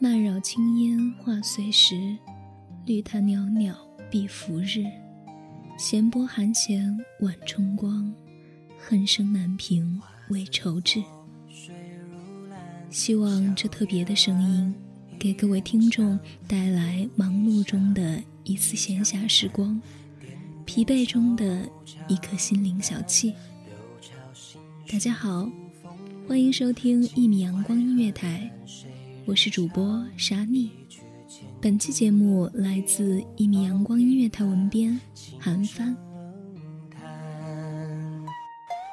漫绕青烟化随时，绿潭袅袅碧浮日，闲波寒弦晚春光，恨声难平未愁至。希望这特别的声音，给各位听众带来忙碌中的一丝闲暇时光，疲惫中的一颗心灵小憩。大家好，欢迎收听一米阳光音乐台，我是主播沙妮。本期节目来自一米阳光音乐台文编韩帆。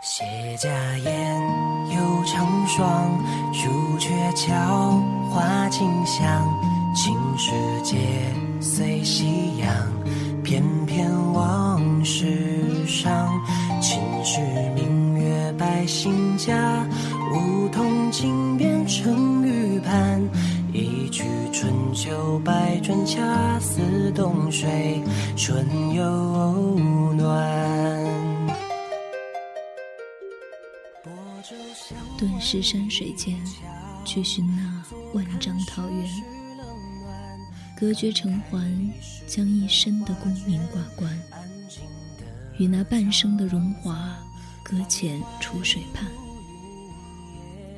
谢家宴，又成双，朱雀桥，花径香，青石街，随夕阳，翩翩往事上，秦时明月百姓家，秋百转，恰似冬水春又暖。顿时山水间，去寻那万丈桃源。隔绝城环，将一生的功名挂冠，与那半生的荣华搁浅楚水畔。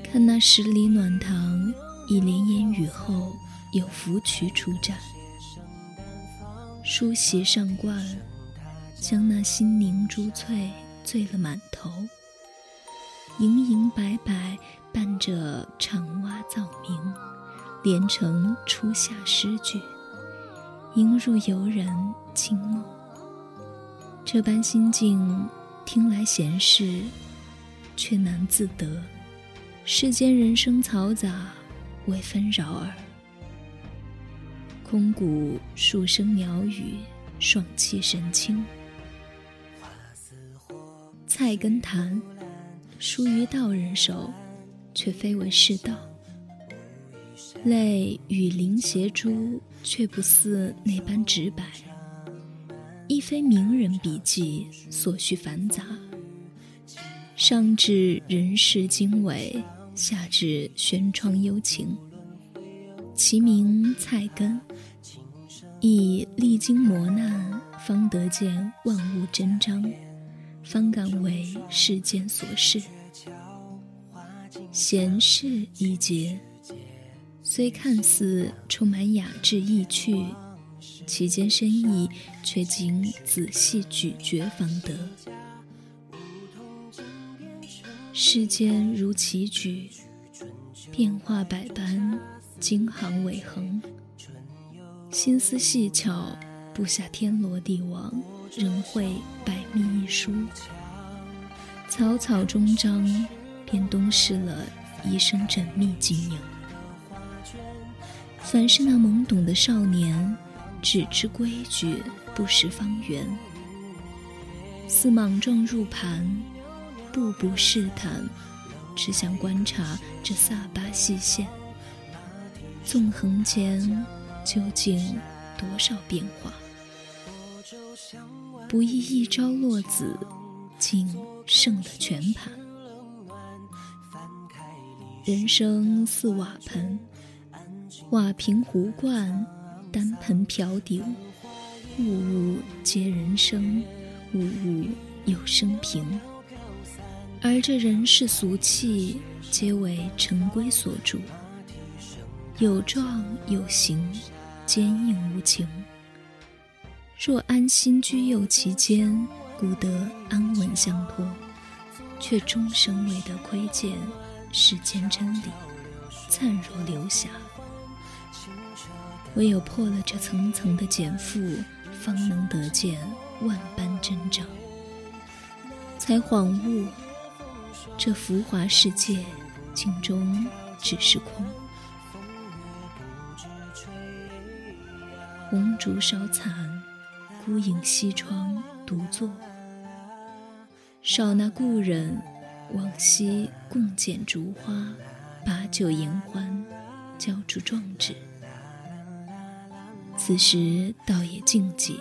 看那十里暖塘。一帘烟雨后，有芙蕖出绽，梳洗上冠，将那心凝珠翠醉了满头。盈盈白白伴着长蛙噪鸣，连成初夏诗句，萦入游人清梦。这般心境，听来闲适，却难自得。世间人生嘈杂。为纷扰耳，空谷数声鸟语，爽气神清。菜根谭，疏于道人手，却非为世道。泪与灵斜珠，却不似那般直白。亦非名人笔记，所需繁杂。上至人世经纬。下至轩窗幽情，其名菜根，亦历经磨难，方得见万物真章，方敢为世间所事。闲事一节，虽看似充满雅致意趣，其间深意却经仔细咀嚼方得。世间如棋局，变化百般，经行伟恒。心思细巧，布下天罗地网，仍会百密一疏。草草终章，便东施了一生缜密经营。凡是那懵懂的少年，只知规矩，不识方圆，似莽撞入盘。步步试探，只想观察这飒沓细线，纵横间究竟多少变化？不易一朝落子，竟胜了全盘。人生似瓦盆，瓦瓶壶罐，单盆瓢鼎，物物皆人生，物物有生平。而这人世俗气，皆为尘归所著。有状有形，坚硬无情。若安心居右其间，故得安稳相托，却终生未得窥见世间真理，灿若流霞。唯有破了这层层的茧缚，方能得见万般真正，才恍悟，这浮华世界，镜中只是空。红烛烧残，孤影西窗独坐。少那故人，往昔共剪烛花，把酒言欢，交出壮志。此时倒也静寂，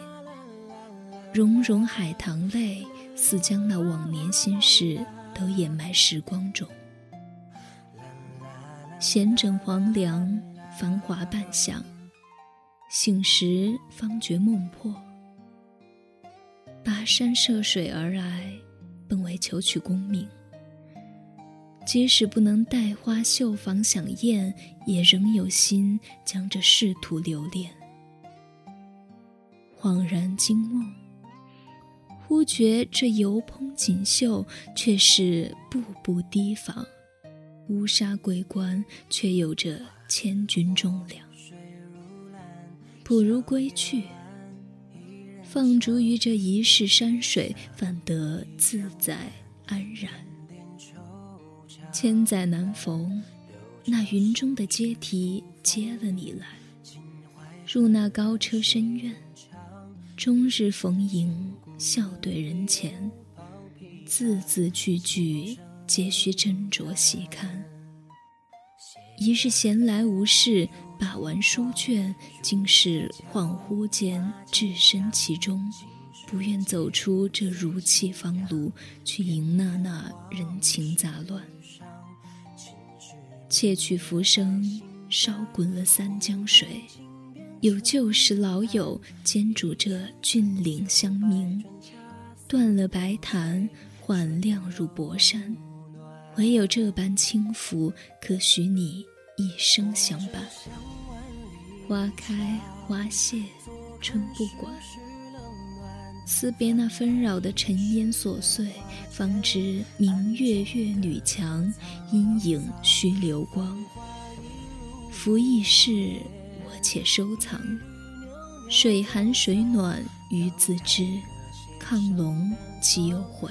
融融海棠泪，似将那往年心事都掩埋时光中。闲枕黄粱，繁华半响。醒时方觉梦破，跋山涉水而来，本为求取功名。即使不能带花绣房享宴，也仍有心将这仕途留恋。恍然惊梦，忽觉这油烹锦绣，却是步步提防；乌纱桂冠，却有着千钧重量。不如归去，放逐于这一世山水，反得自在安然。千载难逢，那云中的阶梯接了你来，入那高车深院，终日逢迎，笑对人前，字字句句皆需斟酌细看。一日闲来无事。把玩书卷，竟是恍惚间置身其中，不愿走出这如泣方庐，去迎那那人情杂乱。窃取浮生，烧滚了三江水，有旧时老友兼主这峻岭相明，断了白檀，缓亮如薄山，唯有这般轻浮，可许你。一生相伴，花开花谢，春不管。辞别那纷扰的尘烟琐碎，方知明月月女墙，阴影须流光。浮易逝，我且收藏。水寒水暖鱼自知，亢龙岂有悔？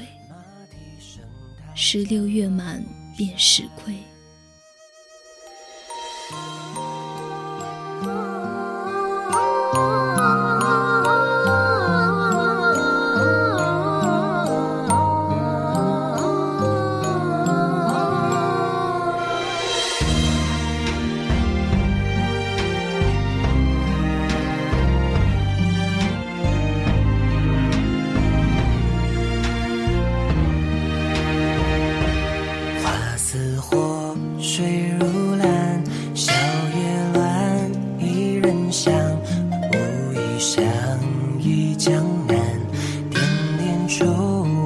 十六月满便始亏。相忆江南点点惆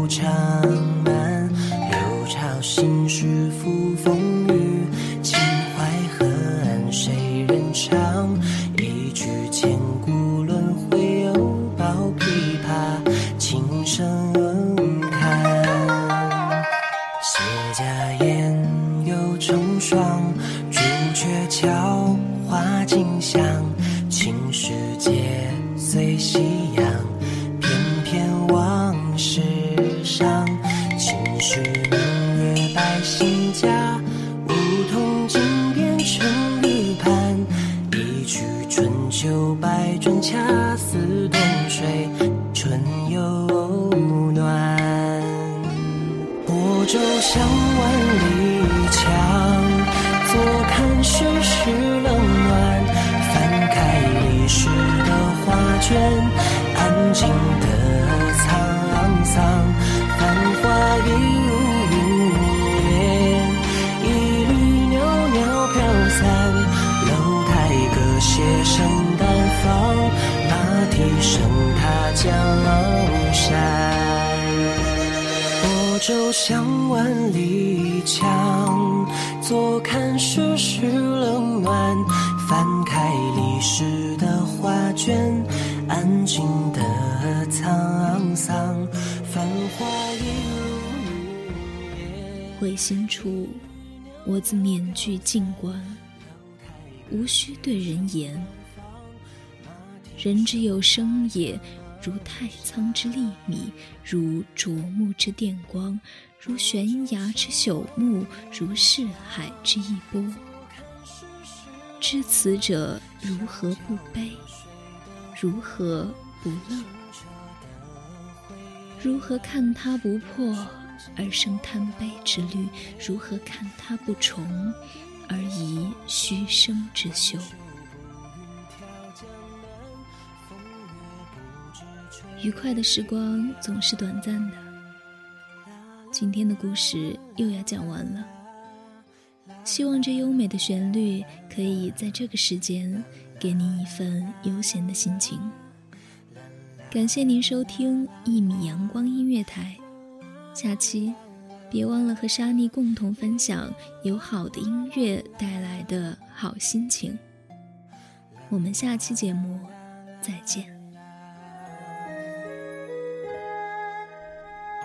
怅满流潮心事付风雨秦淮河岸谁人唱？一曲千古轮回又抱琵琶轻声叹谢家燕春秋百转恰似冬水，春又暖。泊舟向万里墙，坐看世事冷暖。翻开历史的画卷，安静的沧桑，繁华一。马蹄声踏江，坐看世事冷暖。翻开历史的画卷，安静的沧桑。繁华一如回心处，我自面具静观，无需对人言，人之有生也，如太仓之粒米，如灼木之电光，如悬崖之朽木，如四海之一波。知此者，如何不悲？如何不乐？如何看他不破而生贪悲之虑？如何看他不重而遗虚生之修？愉快的时光总是短暂的，今天的故事又要讲完了。希望这优美的旋律可以在这个时间给您一份悠闲的心情。感谢您收听一米阳光音乐台，下期别忘了和沙妮共同分享有好的音乐带来的好心情。我们下期节目再见。